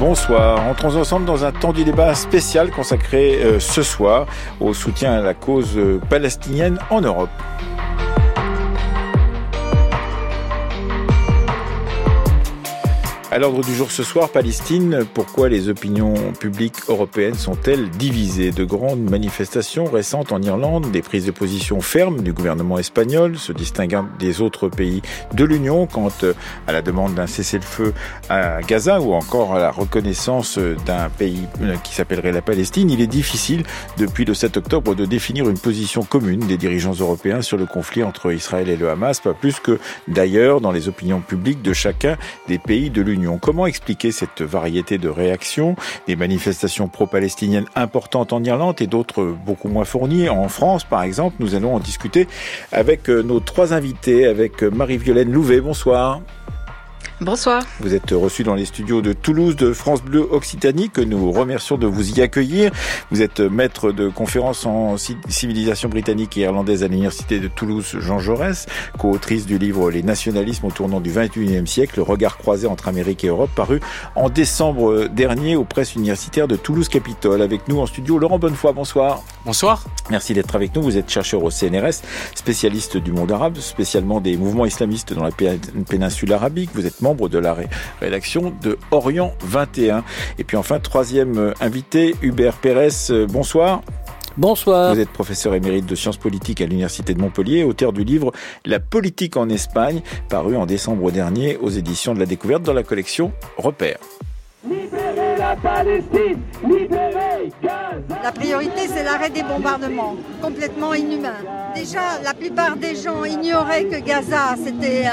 Bonsoir. Entrons ensemble dans un temps du débat spécial consacré euh, ce soir au soutien à la cause euh, palestinienne en Europe. L'ordre du jour ce soir, Palestine, pourquoi les opinions publiques européennes sont-elles divisées? De grandes manifestations récentes en Irlande, des prises de position fermes du gouvernement espagnol, se distinguant des autres pays de l'Union quant à la demande d'un cessez-le-feu à Gaza ou encore à la reconnaissance d'un pays qui s'appellerait la Palestine, il est difficile depuis le 7 octobre de définir une position commune des dirigeants européens sur le conflit entre Israël et le Hamas, pas plus que d'ailleurs dans les opinions publiques de chacun des pays de l'Union. Comment expliquer cette variété de réactions Des manifestations pro-palestiniennes importantes en Irlande et d'autres beaucoup moins fournies? En France, par exemple. Nous allons en discuter avec euh, nos trois invités, avec euh, Marie-Violaine Louvet. Bonsoir. Bonsoir. Vous êtes reçu dans les studios de Toulouse de France Bleu Occitanie, que nous remercions de vous y accueillir. Vous êtes maître de conférences en civilisation britannique et irlandaise à l'université de Toulouse Jean Jaurès, co-autrice du livre Les nationalismes au tournant du 21e siècle, le regard croisé entre Amérique et Europe, paru en décembre dernier aux presses universitaires de Toulouse Capitole. Avec nous en studio, Laurent Bonnefoy, bonsoir. Bonsoir. Merci d'être avec nous. Vous êtes chercheur au CNRS, spécialiste du monde arabe, spécialement des mouvements islamistes dans la péninsule arabique. Vous êtes membre de la rédaction de Orient 21. Et puis enfin, troisième euh, invité, Hubert Pérez. Euh, bonsoir. Bonsoir. Vous êtes professeur émérite de sciences politiques à l'Université de Montpellier, auteur du livre La politique en Espagne, paru en décembre dernier aux éditions de la Découverte dans la collection Repères. La Palestine Libérez Gaza La priorité, c'est l'arrêt des bombardements, complètement inhumain. Déjà, la plupart des gens ignoraient que Gaza, c'était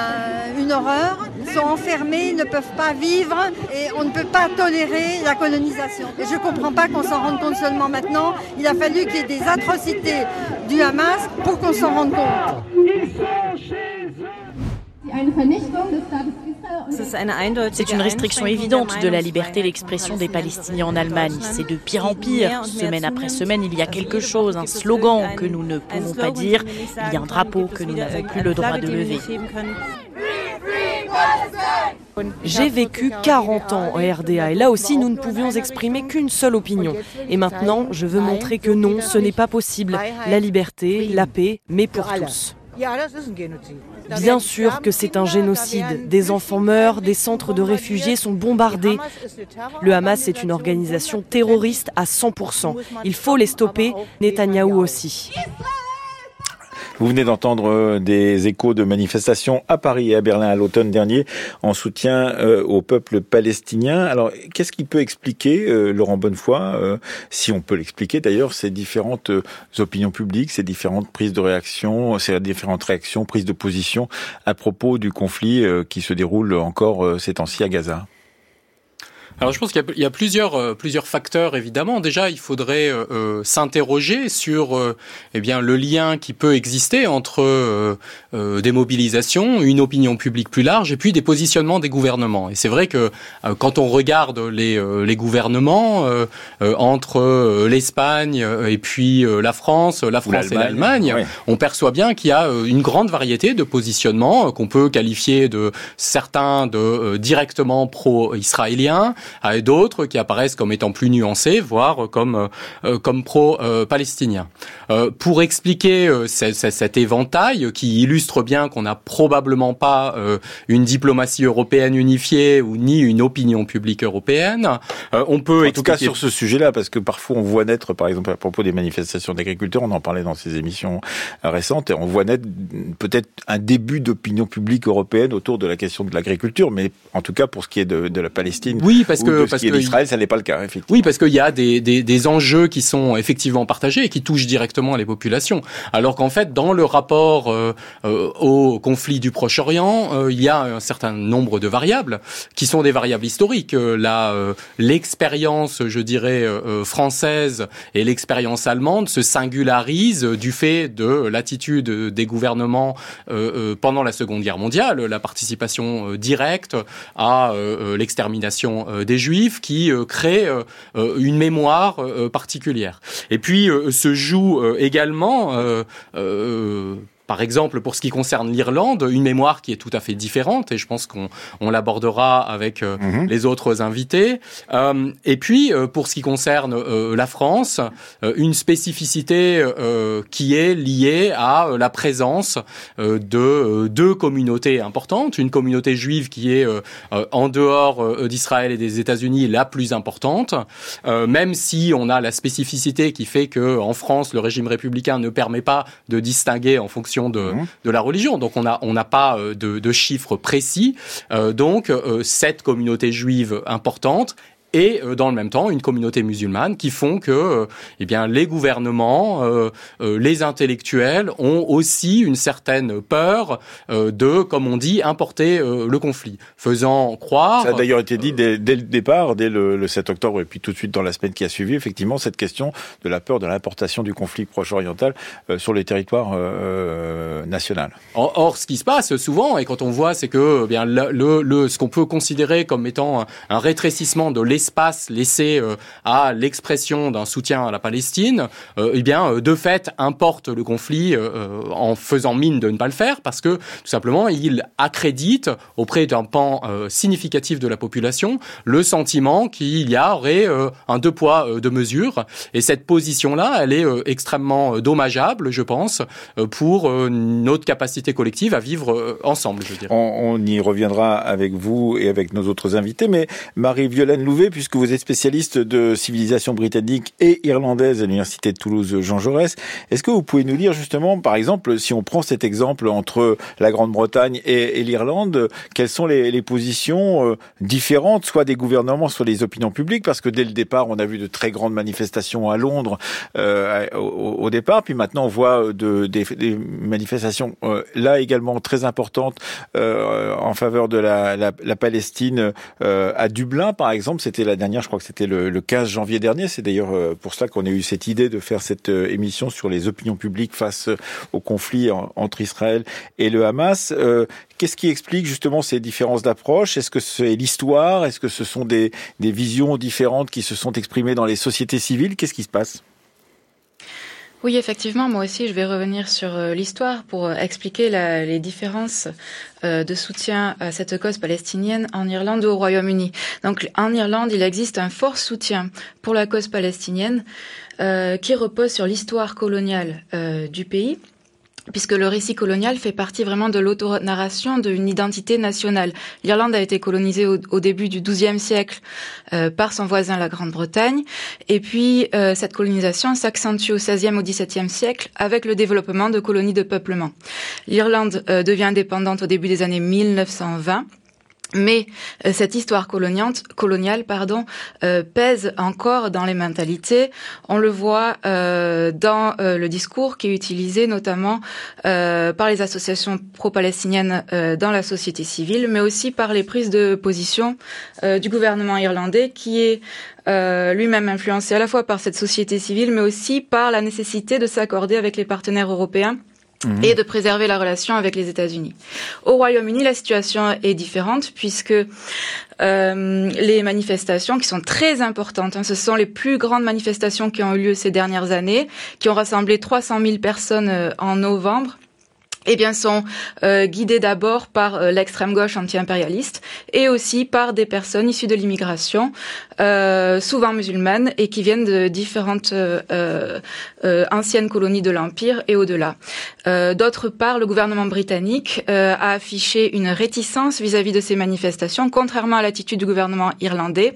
une horreur. Ils sont enfermés, ils ne peuvent pas vivre et on ne peut pas tolérer la colonisation. Et je ne comprends pas qu'on s'en rende compte seulement maintenant. Il a fallu qu'il y ait des atrocités du Hamas pour qu'on s'en rende compte. Ils sont chez eux. C'est une restriction évidente de la liberté d'expression des Palestiniens en Allemagne. C'est de pire en pire. Semaine après semaine, il y a quelque chose, un slogan que nous ne pouvons pas dire. Il y a un drapeau que nous n'avons plus le droit de lever. J'ai vécu 40 ans en RDA et là aussi nous ne pouvions exprimer qu'une seule opinion. Et maintenant, je veux montrer que non, ce n'est pas possible. La liberté, la paix, mais pour tous. Bien sûr que c'est un génocide. Des enfants meurent, des centres de réfugiés sont bombardés. Le Hamas est une organisation terroriste à 100%. Il faut les stopper, Netanyahou aussi. Vous venez d'entendre euh, des échos de manifestations à Paris et à Berlin à l'automne dernier en soutien euh, au peuple palestinien. Alors, qu'est-ce qui peut expliquer, euh, Laurent Bonnefoy, si on peut l'expliquer d'ailleurs, ces différentes opinions publiques, ces différentes prises de réaction, ces différentes réactions, prises de position à propos du conflit qui se déroule encore ces temps-ci à Gaza? Alors je pense qu'il y, a plusieurs euh, plusieurs facteurs évidemment. Déjà, il faudrait euh, euh, s'interroger sur eh bien le lien qui peut exister entre des mobilisations, une opinion publique plus large et puis des positionnements des gouvernements. Et c'est vrai que quand on regarde les les gouvernements entre l'Espagne et puis la France, la France et l'Allemagne, on perçoit bien qu'il y a une grande variété de positionnements qu'on peut qualifier de certains de directement pro-israéliens, à d'autres qui apparaissent comme étant plus nuancés, voire comme euh, comme pro-palestiniens. Euh, pour expliquer euh, cet éventail qui illustre bien qu'on n'a probablement pas une diplomatie européenne unifiée ou ni une opinion publique européenne, on peut en tout cas sur ce sujet-là, parce que parfois on voit naître, par exemple à propos des manifestations d'agriculteurs, on en parlait dans ces émissions récentes, et on voit naître peut-être un début d'opinion publique européenne autour de la question de l'agriculture, mais en tout cas pour ce qui est de, de la Palestine. Oui, parce que parce ça n'est pas le cas, effectivement. Oui, parce qu'il y a des, des, des, enjeux qui sont effectivement partagés et qui touchent directement les populations. Alors qu'en fait, dans le rapport euh, euh, au conflit du Proche-Orient, euh, il y a un certain nombre de variables qui sont des variables historiques. La l'expérience, je dirais, française et l'expérience allemande se singularisent du fait de l'attitude des gouvernements pendant la Seconde Guerre mondiale, la participation directe à l'extermination des juifs qui euh, crée euh, euh, une mémoire particulière. Et puis se joue également par exemple, pour ce qui concerne l'Irlande, une mémoire qui est tout à fait différente, et je pense qu'on on, l'abordera avec euh, mhm. les autres invités. Euh, et puis, euh, pour ce qui concerne la France, une spécificité qui est liée à la présence de deux communautés importantes, une communauté juive qui est en dehors d'Israël et des États-Unis la plus importante, même si on a la spécificité qui fait que en France le régime républicain ne permet pas de distinguer en fonction de, mhm. de la religion. Donc on n'a on pas de, de, chiffres précis. donc cette communauté juive importante et euh, dans le même temps une communauté musulmane qui font que euh, eh bien les gouvernements, euh, les intellectuels ont aussi une certaine peur de, comme on dit, importer le conflit, faisant croire. Ça a d'ailleurs été dit dès, le départ, dès le, 7 octobre et puis tout de suite dans la semaine qui a suivi, effectivement cette question de la peur de l'importation du conflit proche-oriental sur les territoires national. Or, ce qui se passe souvent et quand on voit, c'est que eh bien le, le, ce qu'on peut considérer comme étant un rétrécissement de l'espace espace laissé euh, à l'expression d'un soutien à la Palestine, euh, eh bien, euh, de fait, importe le conflit en faisant mine de ne pas le faire, parce que tout simplement, il accrédite auprès d'un pan significatif de la population le sentiment qu'il y aurait un deux poids deux mesures. Et cette position-là, elle est extrêmement dommageable, je pense, pour notre capacité collective à vivre ensemble. On, on, y reviendra avec vous et avec nos autres invités, mais Marie-Violaine Louvet, puisque vous êtes spécialiste de civilisation britannique et irlandaise à l'université de Toulouse Jean Jaurès. Est-ce que vous pouvez nous dire justement, par exemple, si on prend cet exemple entre la Grande-Bretagne et, l'Irlande, quelles sont les, positions euh, différentes, soit des gouvernements, soit des opinions publiques? Parce que dès le départ, on a vu de très grandes manifestations à Londres euh, au, départ, puis maintenant on voit de, des, manifestations euh, là également très importantes en faveur de la, la, la Palestine à Dublin, par exemple. La dernière, je crois que c'était le, 15 janvier dernier. C'est d'ailleurs euh, pour cela qu'on a eu cette idée de faire cette euh, émission sur les opinions publiques face euh, au conflit entre Israël et le Hamas. Qu'est-ce qui explique justement ces différences d'approche? Est-ce que c'est l'histoire? Est-ce que ce sont des visions différentes qui se sont exprimées dans les sociétés civiles? Qu'est-ce qui se passe? Oui, effectivement, moi aussi, je vais revenir sur euh, l'histoire pour euh, expliquer les différences euh, de soutien à cette cause palestinienne en Irlande ou au Royaume-Uni. Donc, en Irlande, il existe un fort soutien pour la cause palestinienne qui repose sur l'histoire coloniale du pays puisque le récit colonial fait partie vraiment de l'autonarration d'une identité nationale. L'Irlande a été colonisée au, début du XIIe siècle euh, par son voisin la Grande-Bretagne, et puis euh, cette colonisation s'accentue au XVIe au XVIIe siècle avec le développement de colonies de peuplement. L'Irlande euh, devient indépendante au début des années 1920 mais euh, cette histoire coloniale, euh, pèse encore dans les mentalités. On le voit euh, dans le discours qui est utilisé notamment par les associations pro-palestiniennes dans la société civile, mais aussi par les prises de position du gouvernement irlandais qui est lui-même influencé à la fois par cette société civile, mais aussi par la nécessité de s'accorder avec les partenaires européens Mhm. et de préserver la relation avec les États-Unis. Au Royaume-Uni, la situation est différente puisque euh, les manifestations qui sont très importantes, hein, ce sont les plus grandes manifestations qui ont eu lieu ces dernières années, qui ont rassemblé 300 000 personnes euh, en novembre eh bien, sont euh, guidés d'abord par euh, l'extrême gauche anti-impérialiste et aussi par des personnes issues de l'immigration, euh, souvent musulmanes et qui viennent de différentes anciennes colonies de l'Empire et au-delà. D'autre part, le gouvernement britannique a affiché une réticence vis à -vis de ces manifestations, contrairement à l'attitude du gouvernement irlandais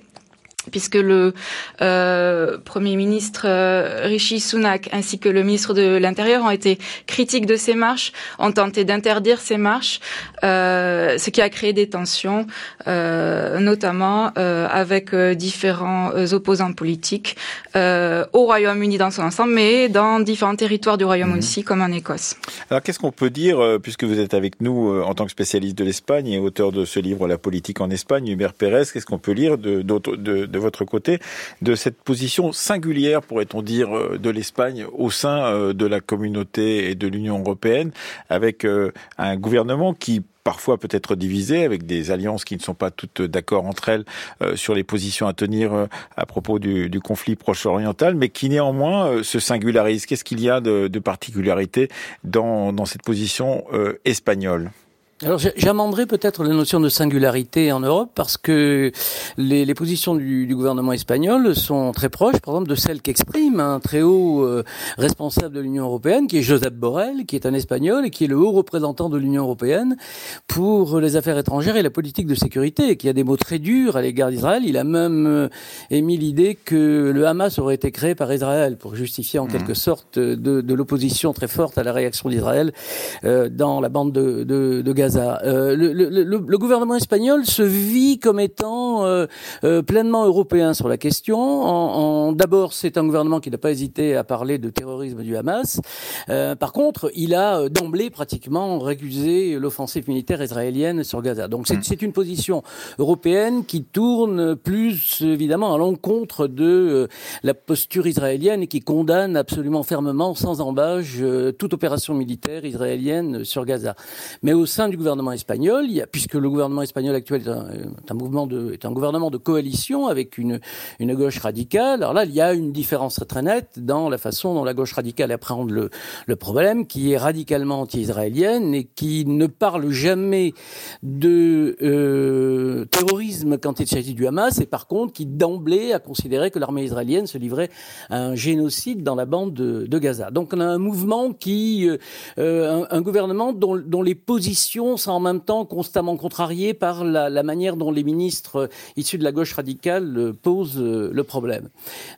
puisque le euh, Premier ministre euh, Rishi Sunak ainsi que le ministre de l'Intérieur ont été critiques de ces marches, ont tenté d'interdire ces marches, euh, ce qui a créé des tensions, euh, notamment avec différents opposants politiques au Royaume-Uni dans son ensemble, mais dans différents territoires du Royaume-Uni, aussi, mhm. comme en Écosse. Alors qu'est-ce qu'on peut dire, puisque vous êtes avec nous en tant que spécialiste de l'Espagne et auteur de ce livre La politique en Espagne, Hubert Pérez, qu'est-ce qu'on peut lire de, de votre côté de cette position singulière, pourrait-on dire, de l'Espagne au sein de la communauté et de l'Union européenne, avec un gouvernement qui parfois peut être divisé avec des alliances qui ne sont pas toutes d'accord entre elles euh, sur les positions à tenir euh, à propos du, conflit proche-oriental, mais qui néanmoins euh, se singularise. Qu'est-ce qu'il y a de, de particularité dans cette position espagnole? Alors j'amenderai peut-être la notion de singularité en Europe parce que les, les positions du, du, gouvernement espagnol sont très proches, par exemple, de celles qu'exprime un très haut euh, responsable de l'Union européenne, qui est Josep Borrell, qui est un Espagnol et qui est le haut représentant de l'Union européenne pour les affaires étrangères et la politique de sécurité, et qui a des mots très durs à l'égard d'Israël. Il a même euh, émis l'idée que le Hamas aurait été créé par Israël pour justifier en mmh. quelque sorte de, de l'opposition très forte à la réaction d'Israël euh, dans la bande de, de, de Gaza. Euh, le, le, le, gouvernement espagnol se vit comme étant euh, euh, pleinement européen sur la question. En, en D'abord, c'est un gouvernement qui n'a pas hésité à parler de terrorisme du Hamas. par contre, il a d'emblée pratiquement récusé l'offensive militaire israélienne sur Gaza. Donc c'est mm. une position européenne qui tourne plus évidemment à l'encontre de la posture israélienne et qui condamne absolument fermement, sans embâche, toute opération militaire israélienne sur Gaza. Mais au sein du gouvernement espagnol, puisque le gouvernement espagnol actuel est un, gouvernement de coalition avec une, gauche radicale. Alors là, il y a une différence très nette dans la façon dont la gauche radicale appréhende le, le problème, qui est radicalement anti-israélienne et qui ne parle jamais de euh, terrorisme quand il s'agit du Hamas, et par contre qui d'emblée a considéré que l'armée israélienne se livrait à un génocide dans la bande de, Gaza. Donc on a un mouvement qui, euh, un, un, gouvernement dont les positions sont en même temps constamment contrariés par la, la manière dont les ministres euh, issus de la gauche radicale euh, posent euh, le problème.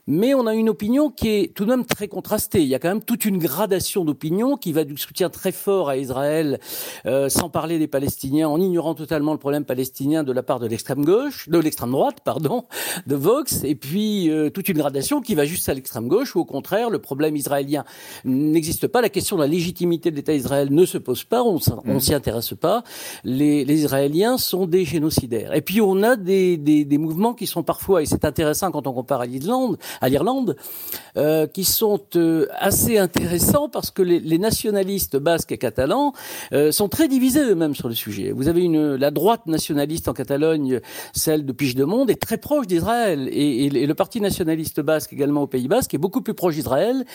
Mais on a une opinion qui est tout de même très contrastée. Il y a quand même toute une gradation d'opinion qui va du soutien très fort à Israël, euh, sans parler des Palestiniens, en ignorant totalement le problème palestinien de la part de l'extrême gauche, de l'extrême droite, pardon, de Vox, et puis euh, toute une gradation qui va juste à l'extrême gauche, où au contraire le problème israélien n'existe pas, la question de la légitimité de l'État Israël ne se pose pas, on, on mmh. s'y intéresse pas, les, les, Israéliens sont des génocidaires. Et puis on a des, des, des mouvements qui sont parfois, et c'est intéressant quand on compare à l'Irlande, à l'Irlande, euh, qui sont euh, assez intéressants parce que les, les nationalistes basques et catalans euh, sont très divisés eux-mêmes sur le sujet. Vous avez une la droite nationaliste en Catalogne, celle de Piche-de-Monde, est très proche d'Israël, et, et, et, le parti nationaliste basque également au Pays Basque est beaucoup plus proche d'Israël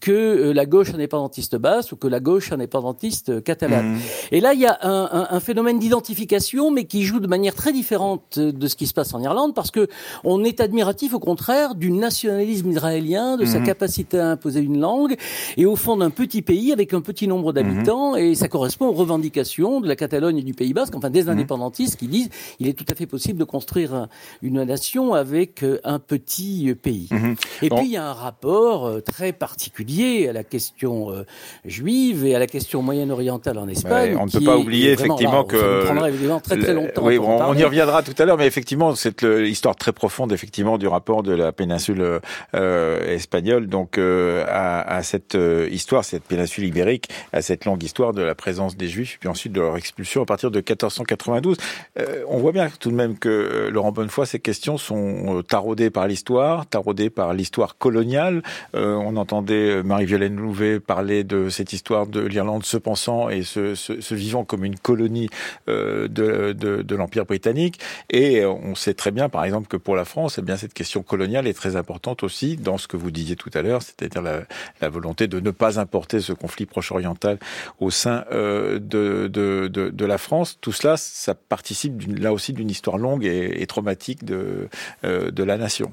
que la gauche indépendantiste basque ou que la gauche indépendantiste catalane. Mmh. Et là, il y a un un, un, phénomène d'identification, mais qui joue de manière très différente de ce qui se passe en Irlande, parce que on est admiratif, au contraire, du nationalisme israélien, de mmh. sa mhm. capacité à imposer une langue, et au fond d'un petit pays avec un petit nombre d'habitants, mmh. et ça correspond aux revendications de la Catalogne et du Pays Basque, enfin des mhm. indépendantistes qui disent il est tout à fait possible de construire une nation avec un petit pays. Mmh. Et bon. puis il y a un rapport euh, très particulier à la question euh, juive et à la question moyen-orientale en Espagne. Ouais, on ne peut pas oublier effectivement que ça prendra évidemment très très longtemps. Oui, bon, on y reviendra tout à l'heure, mais effectivement, c'est l'histoire très profonde effectivement du rapport de la péninsule euh, espagnole, donc euh, à, à, cette euh, histoire, cette péninsule ibérique, à cette longue histoire de la présence des Juifs, puis ensuite de leur expulsion à partir de 1492. Euh, on voit bien tout de même que euh, Laurent Bonnefoy, ces questions sont euh, taraudées par l'histoire, taraudées par l'histoire coloniale. on entendait Marie-Violaine Louvet parler de cette histoire de l'Irlande se pensant et se, se, se vivant comme une colonie euh, de, de, l'Empire britannique. Et on sait très bien, par exemple, que pour la France, eh bien, cette question coloniale est très importante aussi dans ce que vous disiez tout à l'heure, c'est-à-dire la, volonté de ne pas importer ce conflit proche-oriental au sein euh, de, de, de, la France. Tout cela, ça participe là aussi d'une histoire longue et, et traumatique de, euh, de la nation.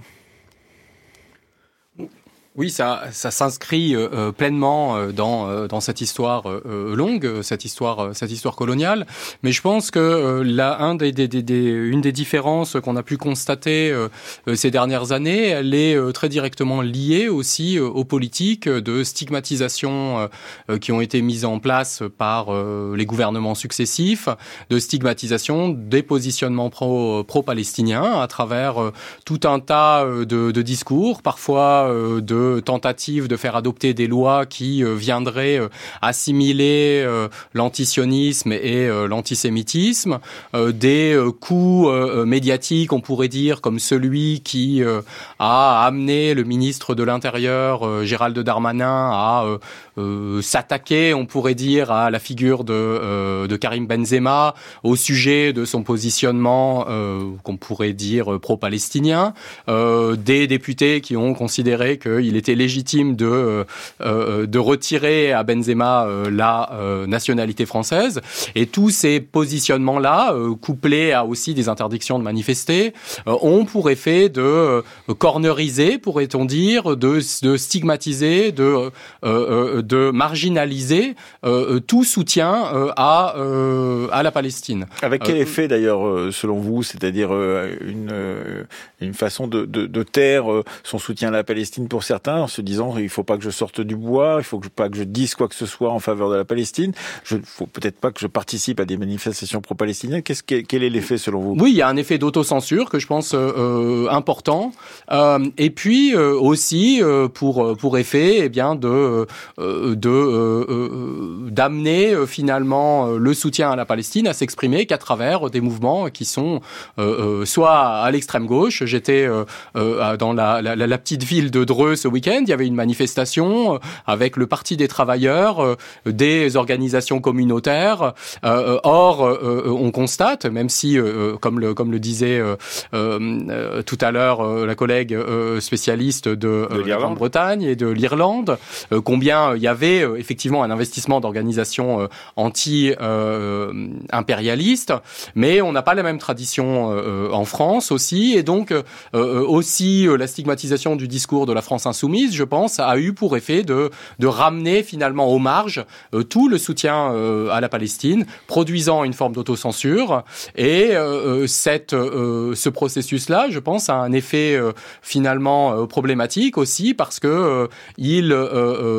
Oui, ça, ça s'inscrit euh, euh pleinement euh, dans, euh, dans cette histoire euh, longue, cette histoire, cette histoire coloniale. Mais je pense que là, un des, des, des, une des différences qu'on a pu constater ces dernières années, elle est très directement liée aussi aux politiques de stigmatisation qui ont été mises en place par les gouvernements successifs, de stigmatisation des positionnements pro, pro-palestiniens à travers tout un tas de, de discours, parfois de de tentatives de faire adopter des lois qui viendraient assimiler l'antisionisme et l'antisémitisme, des coups médiatiques, on pourrait dire, comme celui qui a amené le ministre de l'Intérieur, Gérald Darmanin, à s'attaquer, on pourrait dire, à la figure de, de Karim Benzema, au sujet de son positionnement, qu'on pourrait dire pro-palestinien, des députés qui ont considéré qu'il était légitime de, euh, euh, de retirer à Benzema euh, la nationalité française. Et tous ces positionnements-là, couplés à aussi des interdictions de manifester, ont pour effet de corneriser, pourrait-on dire, de, de stigmatiser, de, de marginaliser tout soutien à, à la Palestine. Avec quel effet d'ailleurs, selon vous, c'est-à-dire une, une façon de, de, de taire son soutien à la Palestine pour certains, en se disant il faut pas que je sorte du bois, il faut pas que je dise quoi que ce soit en faveur de la Palestine. Je faut peut-être pas que je participe à des manifestations pro-palestiniennes. Qu'est-ce quel est l'effet selon vous? Oui, il y a un effet d'autocensure que je pense euh, euh important, euh, et puis euh, aussi euh, pour pour effet, eh bien de de d'amener finalement le soutien à la Palestine à s'exprimer qu'à travers des mouvements qui sont soit à l'extrême gauche. J'étais dans la, la, la, petite ville de Dreux ce week-end, il y avait une manifestation euh, avec le Parti des travailleurs, euh, des organisations communautaires. Euh, or, on constate, même si, comme le comme le disait tout à l'heure la collègue spécialiste de, de la Grande-Bretagne et de l'Irlande, combien il y avait effectivement un investissement d'organisations anti-impérialistes, mais on n'a pas la même tradition en France aussi, et donc aussi la stigmatisation du discours de la France insoumise, je pense, a eu pour effet de, de ramener finalement aux marges euh, tout le soutien euh, à la Palestine, produisant une forme d'autocensure. Et euh, cette, ce processus-là, je pense, a un effet finalement problématique aussi parce que il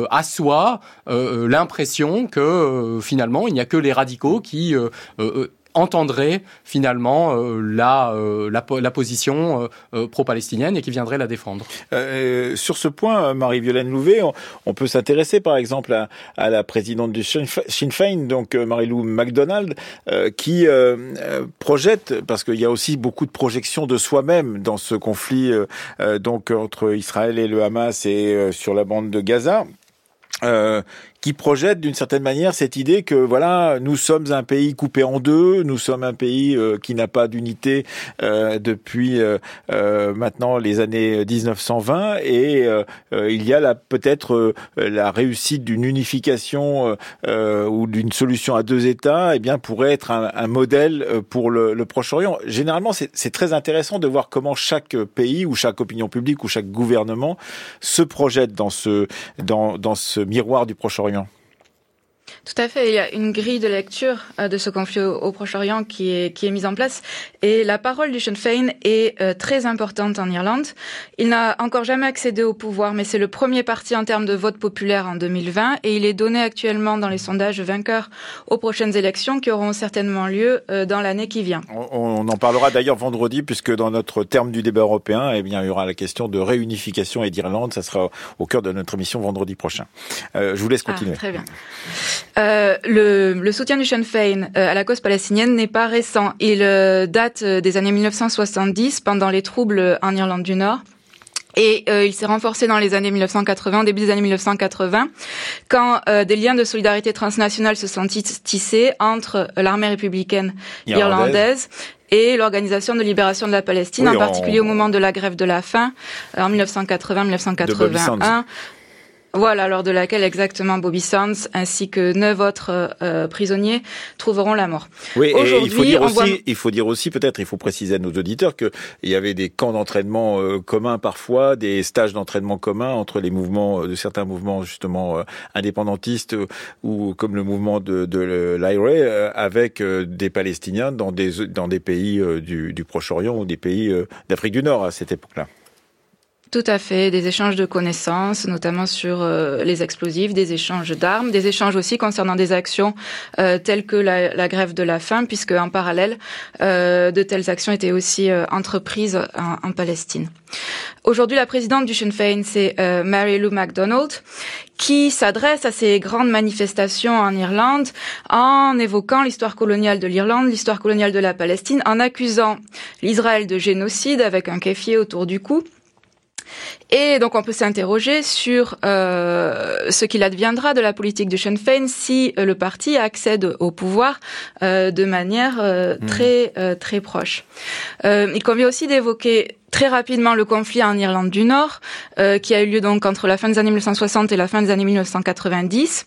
assoit l'impression que finalement il n'y a que les radicaux qui entendrait finalement euh, la, euh, la, position euh, pro-palestinienne et qui viendrait la défendre. sur ce point, Marie-Violaine Louvet, on, peut s'intéresser par exemple à, à, la présidente du Sinn Féin, donc Marie-Lou MacDonald, qui projette, parce qu'il y a aussi beaucoup de projections de soi-même dans ce conflit donc entre Israël et le Hamas et sur la bande de Gaza. Euh, qui projette d'une certaine manière cette idée que voilà, nous sommes un pays coupé en deux, nous sommes un pays euh, qui n'a pas d'unité euh, depuis euh, maintenant les années 1920 et il y a là peut-être la réussite d'une unification ou d'une solution à deux États, et eh bien pourrait être un, un modèle pour le, le Proche-Orient. Généralement, c'est très intéressant de voir comment chaque pays ou chaque opinion publique ou chaque gouvernement se projette dans ce dans, dans ce miroir du Proche-Orient. Lorient tout à fait. Il y a une grille de lecture euh, de ce conflit au, Proche-Orient qui est, qui est mise en place. Et la parole du Sinn Féin est euh, très importante en Irlande. Il n'a encore jamais accédé au pouvoir, mais c'est le premier parti en termes de vote populaire en 2020. Et il est donné actuellement dans les sondages vainqueurs aux prochaines élections qui auront certainement lieu euh, dans l'année qui vient. On, en parlera d'ailleurs vendredi, puisque dans notre terme du débat européen, eh bien, il y aura la question de réunification et d'Irlande. Ça sera au cœur de notre émission vendredi prochain. je vous laisse ah, continuer. très bien. Euh, le, le, soutien du Sinn Féin euh, à la cause palestinienne n'est pas récent. Il euh, date des années 1970, pendant les troubles en Irlande du Nord. Et il s'est renforcé dans les années 1980, début des années 1980, quand des liens de solidarité transnationale se sont tissés entre l'armée républicaine irlandaise, et l'Organisation de libération de la Palestine, en particulier au moment de la grève de la faim en 1980-1981. Voilà, lors de laquelle exactement Bobby Sands ainsi que neuf autres euh, prisonniers trouveront la mort. Oui, et il faut dire aussi, il faut dire aussi peut-être, il faut préciser à nos auditeurs qu'il y avait des camps d'entraînement euh, communs parfois, des stages d'entraînement communs entre les mouvements euh, de certains mouvements justement indépendantistes ou comme le mouvement de, de l'IRA avec des Palestiniens dans des dans des pays du, du Proche-Orient ou des pays d'Afrique du Nord à cette époque-là. Tout à fait, des échanges de connaissances, notamment sur euh, les explosifs, des échanges d'armes, des échanges aussi concernant des actions euh, telles que la, grève de la faim, puisque en parallèle, euh, de telles actions étaient aussi entreprises en, Palestine. Aujourd'hui, la présidente du Sinn Féin, c'est Mary Lou MacDonald, qui s'adresse à ces grandes manifestations en Irlande en évoquant l'histoire coloniale de l'Irlande, l'histoire coloniale de la Palestine, en accusant l'Israël de génocide avec un kéfier autour du cou et donc on peut s'interroger sur euh, ce qu'il adviendra de la politique de Sinn Féin si euh, le parti accède au pouvoir euh, de manière mmh. très très proche. il convient aussi d'évoquer très rapidement le conflit en Irlande du Nord, euh, qui a eu lieu donc entre la fin des années 1960 et la fin des années 1990,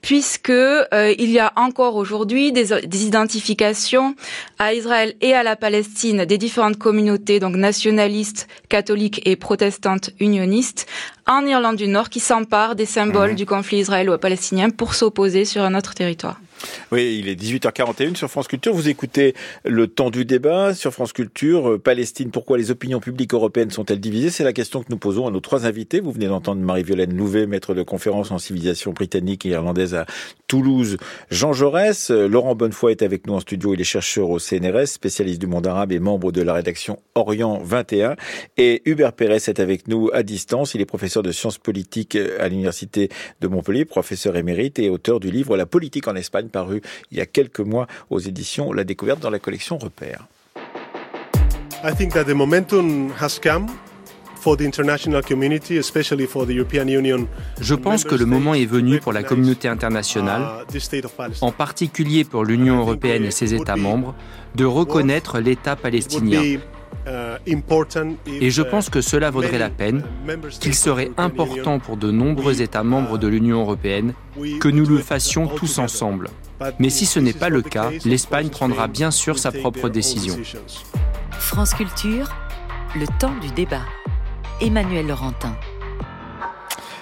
puisque euh, il y a encore aujourd'hui des, des, identifications à Israël et à la Palestine des différentes communautés, donc nationalistes, catholiques et protestantes unionistes, en Irlande du Nord, qui s'emparent des symboles mmh. du conflit israélo-palestinien pour s'opposer sur un autre territoire. Oui, il est 18h41 sur France Culture. Vous écoutez le temps du débat sur France Culture. Euh, Palestine, pourquoi les opinions publiques européennes sont-elles divisées? C'est la question que nous posons à nos trois invités. Vous venez d'entendre Marie-Violaine Louvet, maître de conférence en civilisation britannique et irlandaise à Toulouse. Jean Jaurès, euh, Laurent Bonnefoy est avec nous en studio. Il est chercheur au CNRS, spécialiste du monde arabe et membre de la rédaction Orient 21. Et Hubert Pérez est avec nous à distance. Il est professeur de sciences politiques à l'université de Montpellier, professeur émérite et auteur du livre La politique en Espagne paru il y a quelques mois aux éditions La Découverte dans la collection Repère. I think that the momentum has come je pense que le moment est venu pour la communauté internationale, uh, en particulier pour l'Union européenne et ses États membres, de reconnaître l'État palestinien. Uh, et je pense que cela vaudrait la peine, qu'il serait important pour de nombreux États membres de l'Union européenne que nous le fassions tous ensemble. Mais si ce n'est pas le cas, l'Espagne prendra bien sûr sa propre décision. France Culture, le temps du débat. Emmanuel Laurentin.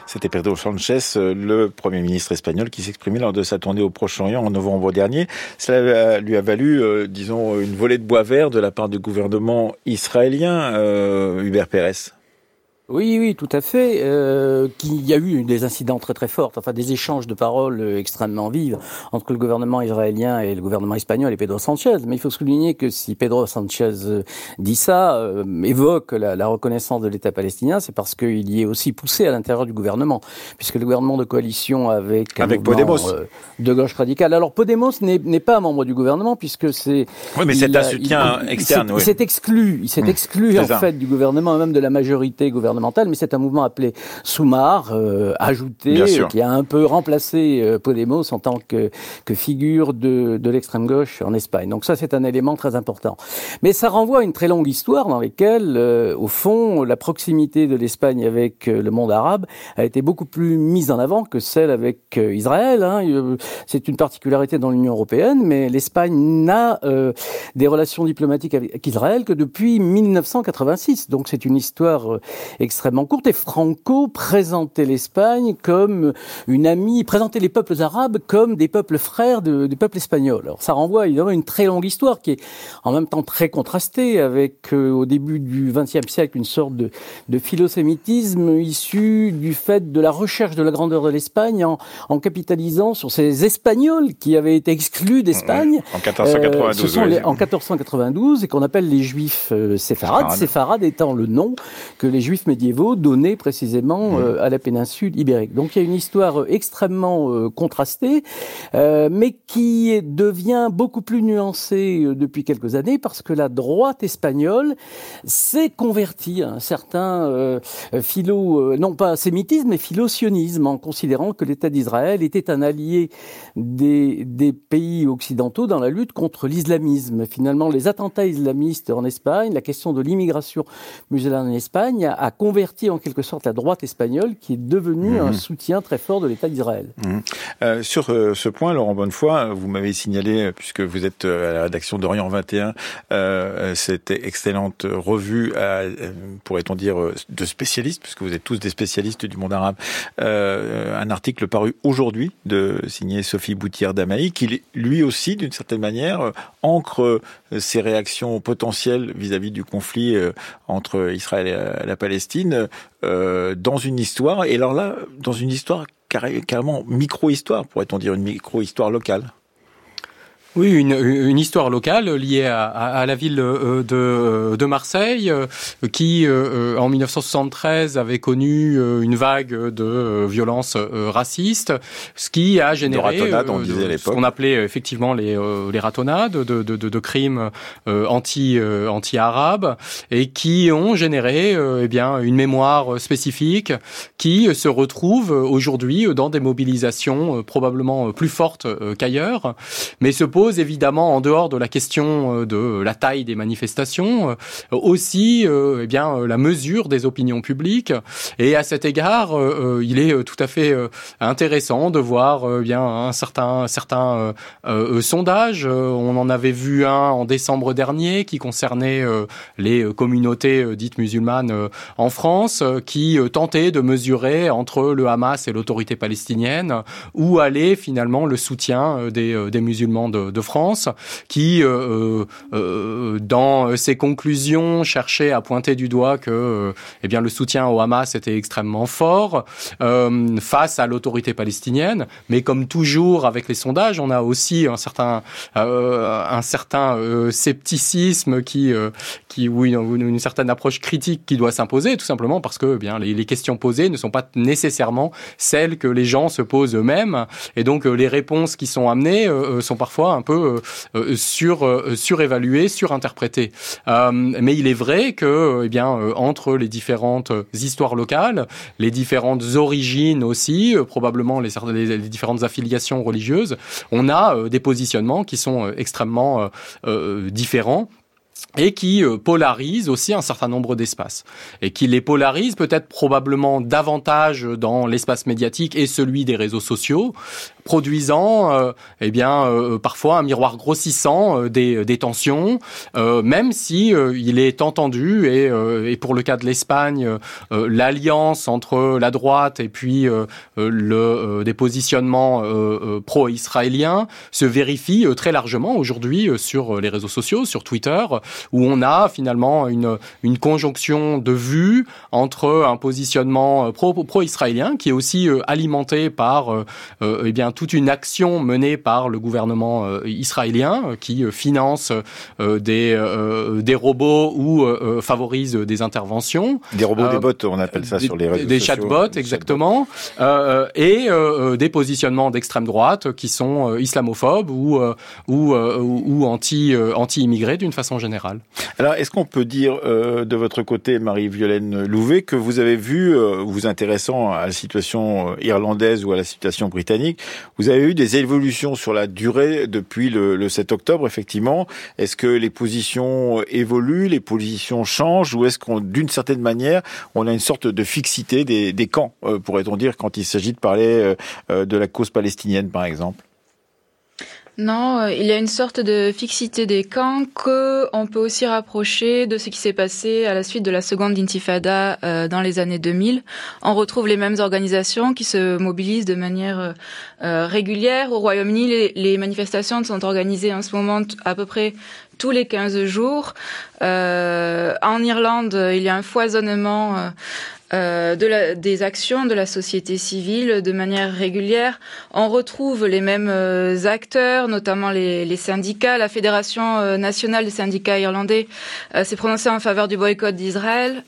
C'était Pedro Sanchez, le Premier ministre espagnol, qui s'exprimait lors de sa tournée au Proche-Orient en novembre dernier. Cela lui a valu, euh, disons, une volée de bois vert de la part du gouvernement israélien, euh, Hubert Pérez. Oui, oui, tout à fait. Euh, qu'il y a eu des incidents très très forts, enfin des échanges de paroles euh, extrêmement vives entre le gouvernement israélien et le gouvernement espagnol et Pedro Sanchez. Mais il faut souligner que si Pedro Sanchez euh, dit ça, euh, évoque la, la, reconnaissance de l'État palestinien, c'est parce qu'il y est aussi poussé à l'intérieur du gouvernement, puisque le gouvernement de coalition avec avec Podemos de gauche radicale. Alors Podemos n'est pas un membre du gouvernement puisque c'est oui, mais c'est un soutien externe. Il s'est exclu, il s'est mmh, exclu en fait du gouvernement et même de la majorité gouvernementale mais c'est un mouvement appelé Soumar, euh, ajouté, qui a un peu remplacé euh, Podemos en tant que, que figure de, de l'extrême gauche en Espagne. Donc ça, c'est un élément très important. Mais ça renvoie à une très longue histoire dans laquelle, euh, au fond, la proximité de l'Espagne avec le monde arabe a été beaucoup plus mise en avant que celle avec Israël. Hein. C'est une particularité dans l'Union européenne, mais l'Espagne n'a des relations diplomatiques avec Israël que depuis 1986. Donc c'est une histoire extrêmement courte et Franco présentait l'Espagne comme une amie, présentait les peuples arabes comme des peuples frères de, du peuple espagnol. Alors ça renvoie évidemment à une très longue histoire qui est en même temps très contrastée avec euh, au début du XXe siècle une sorte de, de philosémitisme issu du fait de la recherche de la grandeur de l'Espagne en, en, capitalisant sur ces Espagnols qui avaient été exclus d'Espagne. En 1492, euh, en 1492 et qu'on appelle les Juifs euh, séfarades, séfarades. Étant le nom que les Juifs médiévaux donnés précisément euh, à la péninsule ibérique. Donc il y a une histoire extrêmement euh, contrastée, euh, mais qui devient beaucoup plus nuancée depuis quelques années parce que la droite espagnole s'est convertie à un certain philo, non pas sémitisme, mais philo-sionisme, en considérant que l'État d'Israël était un allié des, des pays occidentaux dans la lutte contre l'islamisme. Finalement, les attentats islamistes en Espagne, la question de l'immigration musulmane en Espagne a converti en quelque sorte la droite espagnole qui est devenue un mhm. soutien très fort de l'État d'Israël. Mhm. Euh, sur euh, ce point, Laurent Bonnefoy, vous m'avez signalé, euh, puisque vous êtes à la rédaction d'Orient 21, euh, cette excellente revue, pourrait-on dire, de spécialistes, puisque vous êtes tous des spécialistes du monde arabe, un article paru aujourd'hui de signé Sophie Boutière-Damaï, qui lui aussi, d'une certaine manière, ancre ses réactions potentielles vis-à-vis -vis du conflit entre Israël et la Palestine Palestine dans une histoire. Et alors là, dans une histoire carrément micro-histoire, pourrait-on dire, une micro-histoire locale oui, une, une, histoire locale liée à, à, la ville euh, de, de Marseille, euh, qui euh, en 1973 avait connu une vague de violences racistes, ce qui a généré ce qu'on appelait effectivement les, les ratonnades de, de, de, crimes anti anti arabes et qui ont généré eh bien une mémoire spécifique qui se retrouve aujourd'hui dans des mobilisations probablement plus fortes qu'ailleurs, mais se pose évidemment en dehors de la question euh, de la taille des manifestations, euh, aussi euh, eh bien la mesure des opinions publiques. Et à cet égard, il est tout à fait intéressant de voir bien un certain certain sondage. On en avait vu un en décembre dernier qui concernait les communautés dites musulmanes en France, qui tentait de mesurer entre le Hamas et l'autorité palestinienne où allait finalement le soutien des, des musulmans de, de France, qui, euh, euh, euh, dans ses conclusions, cherchait à pointer du doigt que eh bien, le soutien au Hamas était extrêmement fort face à l'autorité palestinienne. Mais comme toujours avec les sondages, on a aussi un certain, un certain scepticisme qui, qui, oui, une, certaine approche critique qui doit s'imposer, tout simplement parce que eh bien les, les, questions posées ne sont pas nécessairement celles que les gens se posent eux-mêmes, et donc les réponses qui sont amenées sont parfois un peu euh, euh, sur euh, surévalué, surinterprété. mais il est vrai que, eh bien, entre les différentes histoires locales, les différentes origines aussi, probablement les, différentes affiliations religieuses, on a des positionnements qui sont extrêmement différents et qui polarise aussi un certain nombre d'espaces et qui les polarise peut-être probablement davantage dans l'espace médiatique et celui des réseaux sociaux produisant euh, eh bien euh, parfois un miroir grossissant euh, des, tensions, même si il est entendu et, et pour le cas de l'Espagne, l'alliance entre la droite et puis le des positionnements pro-israéliens se vérifie très largement aujourd'hui sur les réseaux sociaux, sur Twitter, où on a finalement une, une conjonction de vues entre un positionnement pro-israélien qui est aussi alimenté par eh bien toute une action menée par le gouvernement euh, israélien euh, qui euh, finance des, des robots ou favorise des interventions. Des robots, des bots, on appelle ça sur les réseaux des sociaux. Chatbots, des exactement. Chatbots. et des positionnements d'extrême droite qui sont islamophobes ou, ou, ou anti, anti-immigrés d'une façon générale. Alors, est-ce qu'on peut dire de votre côté, Marie-Violaine Louvet, que vous avez vu, vous intéressant à la situation irlandaise ou à la situation britannique, vous avez eu des évolutions sur la durée depuis le, 7 octobre, effectivement. Est-ce que les positions évoluent, les positions changent, ou est-ce qu'on, d'une certaine manière, on a une sorte de fixité des, des camps, euh, pourrait-on dire, quand il s'agit de parler euh, euh, de la cause palestinienne, par exemple? Non, euh, il y a une sorte de fixité des camps que on peut aussi rapprocher de ce qui s'est passé à la suite de la seconde intifada euh, dans les années 2000. On retrouve les mêmes organisations qui se mobilisent de manière euh, régulière. Au Royaume-Uni, les, les, manifestations sont organisées en ce moment à peu près tous les 15 jours. en Irlande, il y a un foisonnement euh, la, des actions de la société civile de manière régulière. On retrouve les mêmes euh, acteurs, notamment les, les, syndicats. La Fédération euh, nationale des syndicats irlandais s'est prononcée en faveur du boycott d'Israël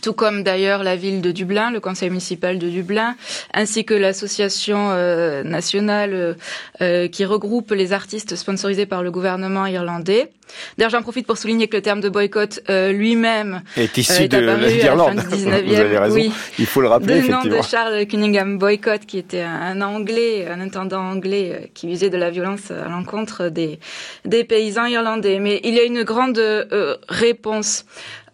tout comme d'ailleurs la ville de Dublin, le conseil municipal de Dublin, ainsi que l'association euh, nationale euh, euh, qui regroupe les artistes sponsorisés par le gouvernement irlandais. D'ailleurs, j'en profite pour souligner que le terme de boycott lui-même est issu de l'Irlande. Vous avez raison. Oui, Il faut le rappeler. Le nom de Charles Cunningham Boycott, qui était un, Anglais, un intendant anglais, qui usait de la violence à l'encontre des, des paysans irlandais. Mais il y a une grande réponse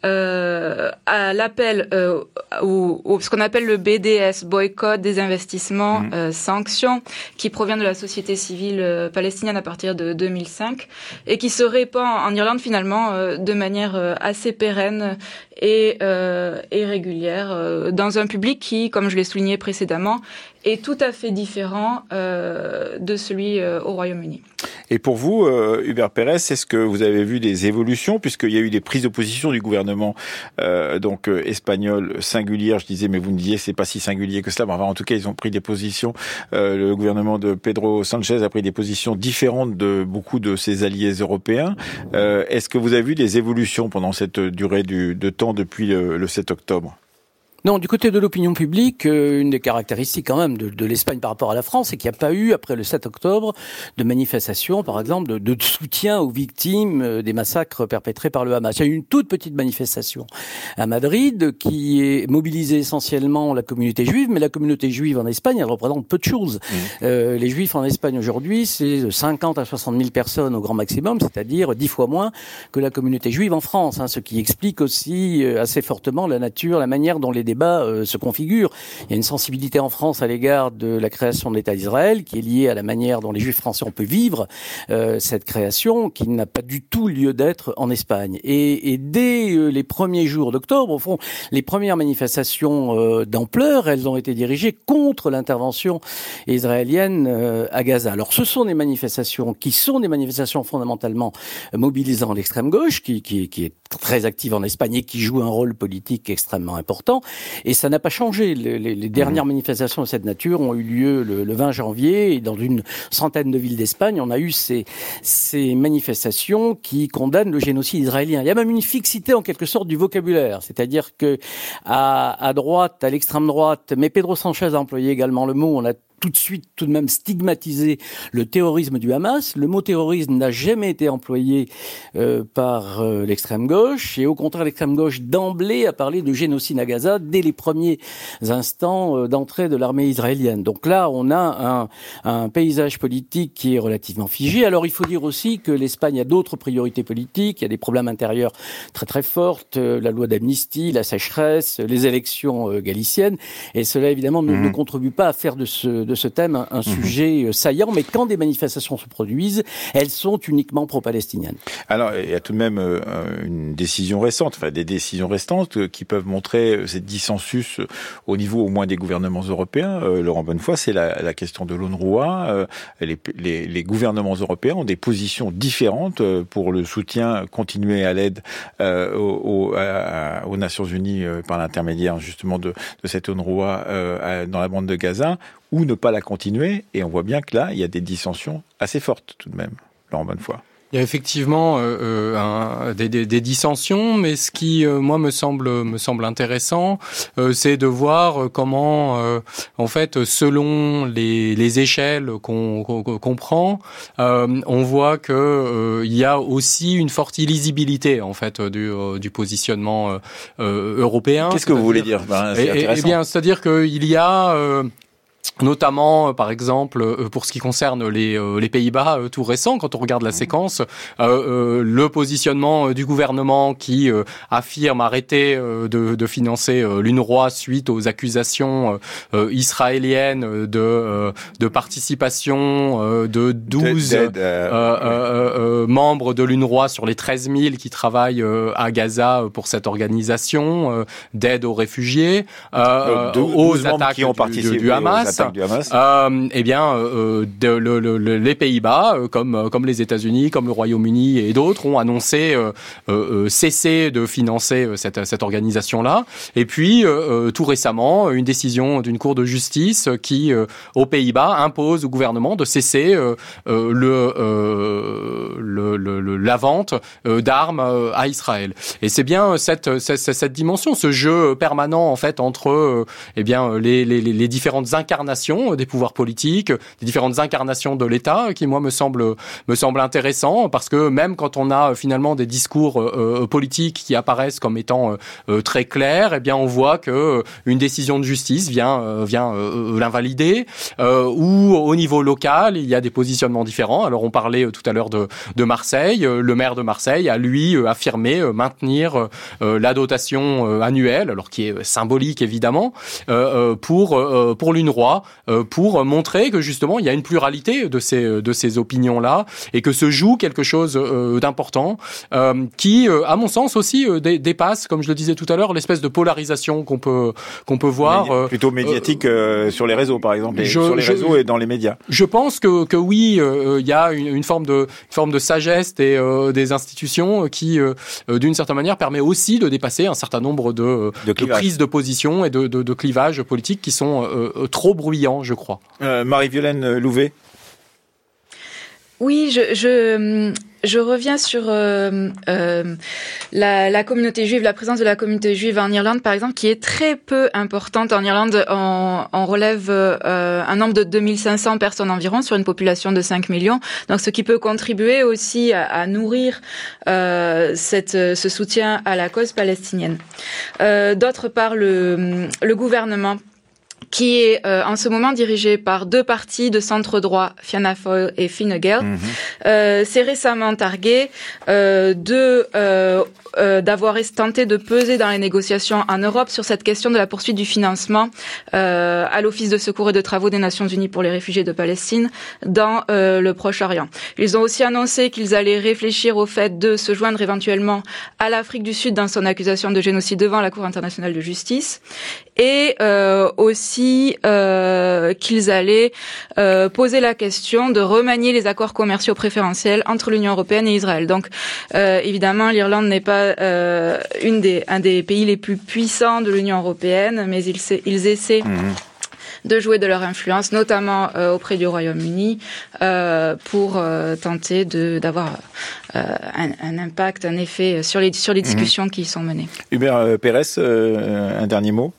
euh, à l'appel euh, au, ce qu'on appelle le BDS, boycott des investissements, mmh. euh, sanctions, qui provient de la société civile euh, palestinienne à partir de 2005 et qui se répand en Irlande finalement euh, de manière assez pérenne et, et régulière dans un public qui, comme je l'ai souligné précédemment, est tout à fait différent de celui au Royaume-Uni. Et pour vous, euh, Hubert Pérez, est-ce que vous avez vu des évolutions, puisqu'il y a eu des prises de position du gouvernement euh, donc euh, espagnol singulière, je disais, mais vous me disiez c'est pas si singulier que cela. Mais enfin, en tout cas, ils ont pris des positions. Euh, le gouvernement de Pedro Sanchez a pris des positions différentes de beaucoup de ses alliés européens. Euh, est-ce que vous avez vu des évolutions pendant cette durée du, de temps depuis le 7 octobre? Non, du côté de l'opinion publique, euh, une des caractéristiques quand même de, de l'Espagne par rapport à la France, c'est qu'il n'y a pas eu, après le 7 octobre, de manifestations, par exemple, de, de soutien aux victimes euh, des massacres perpétrés par le Hamas. Il y a eu une toute petite manifestation à Madrid qui est mobilisée essentiellement la communauté juive, mais la communauté juive en Espagne, elle représente peu de choses. Mmh. Euh, les juifs en Espagne aujourd'hui, c'est 50 à 60 000 personnes au grand maximum, c'est-à-dire 10 fois moins que la communauté juive en France, hein, ce qui explique aussi assez fortement la nature, la manière dont les débat euh, se configure. Il y a une sensibilité en France à l'égard de la création de l'État d'Israël qui est liée à la manière dont les Juifs français ont pu vivre euh, cette création, qui n'a pas du tout lieu d'être en Espagne. Et, et dès euh, les premiers jours d'octobre, au fond, les premières manifestations euh, d'ampleur, elles ont été dirigées contre l'intervention israélienne euh, à Gaza. Alors, ce sont des manifestations qui sont des manifestations fondamentalement mobilisant l'extrême gauche, qui, qui, qui est très active en Espagne et qui joue un rôle politique extrêmement important. Et ça n'a pas changé. Les, les, les dernières mmh. manifestations de cette nature ont eu lieu le, le 20 janvier et dans une centaine de villes d'Espagne, on a eu ces, ces manifestations qui condamnent le génocide israélien. Il y a même une fixité en quelque sorte du vocabulaire, c'est-à-dire que à, à droite, à l'extrême droite, mais Pedro Sanchez a employé également le mot, on a tout de suite tout de même stigmatiser le terrorisme du Hamas. Le mot terrorisme n'a jamais été employé euh, par euh, l'extrême gauche et au contraire l'extrême gauche d'emblée a parlé de génocide à Gaza dès les premiers instants euh, d'entrée de l'armée israélienne. Donc là, on a un, un, paysage politique qui est relativement figé. Alors il faut dire aussi que l'Espagne a d'autres priorités politiques. Il y a des problèmes intérieurs très très fortes, euh, la loi d'amnistie, la sécheresse, les élections euh, galiciennes, et cela évidemment mmh. ne, ne contribue pas à faire de ce de ce thème un, un mmh. sujet euh, saillant, mais quand des manifestations se produisent, elles sont uniquement pro-palestiniennes. Alors, il y a tout de même euh, une décision récente, enfin des décisions restantes euh, qui peuvent montrer cette dissensus au niveau au moins des gouvernements européens. Laurent Bonnefoy, c'est la, la, question de l'UNRWA. Les, les, les, gouvernements européens ont des positions différentes pour le soutien continué à l'aide aux, aux, aux, Nations Unies par l'intermédiaire justement de, de cette UNRWA dans la bande de Gaza ou ne pas la continuer. Et on voit bien que là, il y a des dissensions assez fortes tout de même, Laurent Bonnefoy. Il y a effectivement euh, euh, un, des, des, des, dissensions, mais ce qui euh, moi me semble me semble intéressant, euh, c'est de voir comment, euh, en fait, selon les, les échelles qu'on qu prend, euh, on voit que il y a aussi une forte illisibilité en fait du, du positionnement européen. Qu'est-ce que vous voulez dire? Ben, eh bien, c'est-à-dire qu'il y a notamment par exemple euh, pour ce qui concerne les, euh, les Pays-Bas tout récent quand on regarde la mmh. séquence euh, le positionnement du gouvernement qui affirme arrêter de, de financer l'UNRWA suite aux accusations israéliennes de, de participation de 12 membres de l'UNRWA sur les 13 000 qui travaillent à Gaza pour cette organisation d'aide aux réfugiés aux attaques qui ont participé du, du Hamas euh, eh bien, euh, de, le, le, les Pays-Bas, euh, comme euh, comme les États-Unis, comme le Royaume-Uni et d'autres, ont annoncé euh, cesser de financer cette, cette organisation-là. Et puis, tout récemment, une décision d'une cour de justice qui, aux Pays-Bas, impose au gouvernement de cesser le, le, le, la vente d'armes à Israël. Et c'est bien cette, cette, cette dimension, ce jeu permanent en fait entre eh bien les, les, les différentes incarnations incarnations des pouvoirs politiques, des différentes incarnations de l'État, qui moi me semble me semble intéressant parce que même quand on a finalement des discours euh, politiques qui apparaissent comme étant euh, très clairs, eh bien on voit que une décision de justice vient euh, vient l'invalider. Ou au niveau local il y a des positionnements différents. Alors on parlait tout à l'heure de, de Marseille, le maire de Marseille a lui affirmé maintenir la dotation annuelle, alors qui est symbolique évidemment, pour pour l'UNRWA endroit pour montrer que justement il y a une pluralité de ces de ces opinions là et que se joue quelque chose d'important qui, à mon sens aussi, dépasse, comme je le disais tout à l'heure, l'espèce de polarisation qu'on peut qu'on peut voir. plutôt médiatique sur les réseaux, par exemple, sur les réseaux et dans les médias. Je pense que, que oui, il y a une, une, forme de une forme de sagesse des, des institutions qui, d'une certaine manière, permet aussi de dépasser un certain nombre de, de, prises de position et de, de, de, clivages politiques qui sont trop bruyants, je crois. Marie-Violaine Louvet oui, je, je, je reviens sur euh, euh, la, la, communauté juive, la présence de la communauté juive en Irlande, par exemple, qui est très peu importante en Irlande. On, on relève euh, un nombre de 2500 personnes environ sur une population de 5 millions. Donc, ce qui peut contribuer aussi à, à nourrir euh, cette, ce soutien à la cause palestinienne. Euh, d'autre part, le, le gouvernement qui est euh, en ce moment dirigé par deux partis de centre droit, Fianna Fáil et Fine Gael, mhm. euh, s'est récemment targué euh, de euh, euh, d'avoir tenté de peser dans les négociations en Europe sur cette question de la poursuite du financement à l'Office de secours et de travaux des Nations Unies pour les réfugiés de Palestine dans le Proche-Orient. Ils ont aussi annoncé qu'ils allaient réfléchir au fait de se joindre éventuellement à l'Afrique du Sud dans son accusation de génocide devant la Cour internationale de justice et aussi euh, qu'ils allaient euh, poser la question de remanier les accords commerciaux préférentiels entre l'Union européenne et Israël. Donc, euh, évidemment, l'Irlande n'est pas une des, un des pays les plus puissants de l'Union européenne, mais ils, ils essaient. Mhm. de jouer de leur influence, notamment auprès du Royaume-Uni, pour tenter d'avoir un, un, impact, un effet sur les, sur les mhm. discussions qui y sont menées. Hubert Pérez, un dernier mot?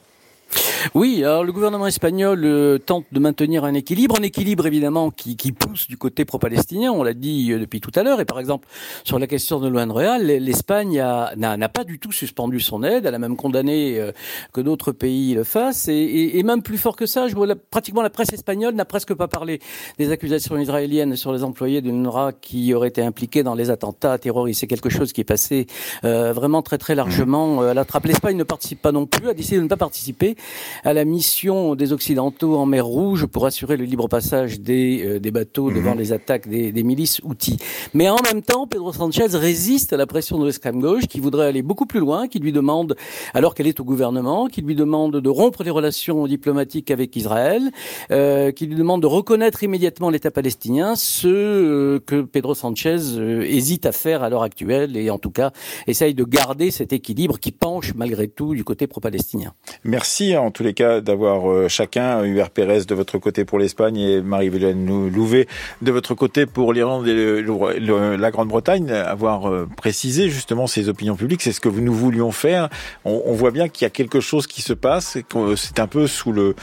Oui, alors le gouvernement espagnol euh, tente de maintenir un équilibre, un équilibre évidemment qui, pousse du côté pro-palestinien, on l'a dit euh, depuis tout à l'heure, et par exemple sur la question de l'ONREA, l'Espagne n'a pas du tout suspendu son aide, elle a même condamné euh, que d'autres pays le fassent, et, même plus fort que ça, je vois pratiquement la presse espagnole n'a presque pas parlé des accusations israéliennes sur les employés de l'UNRWA qui auraient été impliqués dans les attentats terroristes. C'est quelque chose qui est passé vraiment très très largement à la trappe. L'Espagne ne participe pas non plus, a décidé de ne pas participer à la mission des Occidentaux en mer Rouge pour assurer le libre passage des, euh, des bateaux mhm. devant les attaques des, des milices outils. Mais en même temps, Pedro Sanchez résiste à la pression de l'extrême gauche qui voudrait aller beaucoup plus loin, qui lui demande, alors qu'elle est au gouvernement, qui lui demande de rompre les relations diplomatiques avec Israël, euh, qui lui demande de reconnaître immédiatement l'État palestinien, ce euh, que Pedro Sanchez euh, hésite à faire à l'heure actuelle et en tout cas essaye de garder cet équilibre qui penche malgré tout du côté pro-palestinien. Merci en tous les cas d'avoir euh, chacun, Hubert Pérez de votre côté pour l'Espagne et Marie-Violaine Louvet de votre côté pour l'Irlande et la Grande-Bretagne, avoir euh, précisé justement ces opinions publiques. C'est ce que nous voulions faire. On, voit bien qu'il y a quelque chose qui se passe, c'est un peu sous le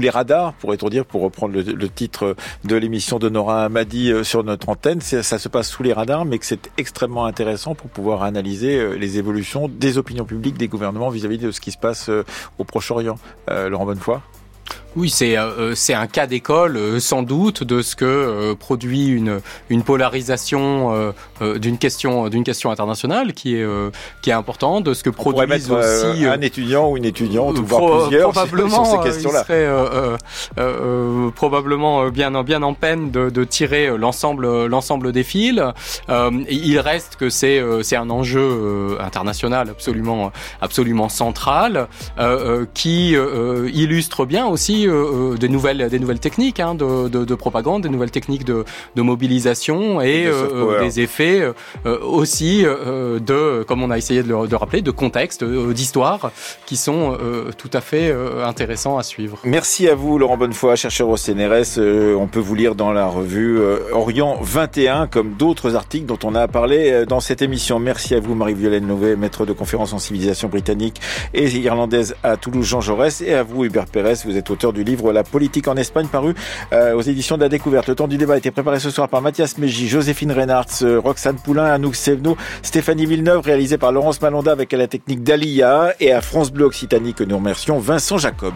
les radars, pourrait-on dire, pour reprendre le, titre de l'émission de Nora Amadi euh, sur notre antenne. Ça se passe sous les radars, mais que c'est extrêmement intéressant pour pouvoir analyser les évolutions des opinions publiques des gouvernements vis-à-vis -vis de ce qui se passe au Proche-Orient. Euh, Laurent Bonnefoy oui, c'est euh, c'est un cas d'école euh, sans doute de ce que euh, produit une une polarisation d'une question d'une question internationale qui est qui est importante, de ce que produisent aussi un étudiant ou une étudiante ou voire plusieurs probablement, sur ces questions-là. probablement bien en bien en peine de, de tirer l'ensemble l'ensemble des fils. il reste que c'est c'est un enjeu international absolument absolument central qui illustre bien aussi euh, euh, des nouvelles des nouvelles techniques hein, de, de, de, propagande, des nouvelles techniques de, de mobilisation et euh, des effets aussi de, comme on a essayé de le de rappeler, de contexte, d'histoire, qui sont tout à fait intéressants à suivre. Merci à vous, Laurent Bonnefoy, chercheur au CNRS. on peut vous lire dans la revue Orient 21, comme d'autres articles dont on a parlé dans cette émission. Merci à vous, Marie-Violaine Louvet, maître de conférence en civilisation britannique et irlandaise à Toulouse, Jean Jaurès, et à vous, Hubert Pérez, vous êtes auteur du livre La politique en Espagne, paru euh, aux éditions de la Découverte. Le temps du débat a été préparé ce soir par Mathias Meji, Joséphine Reynards, euh, Roxane Poulain, Anouk Sevno, Stéphanie Villeneuve, réalisé par Laurence Malonda avec la technique d'Alia et à France Bleu Occitanie que nous remercions Vincent Jacob.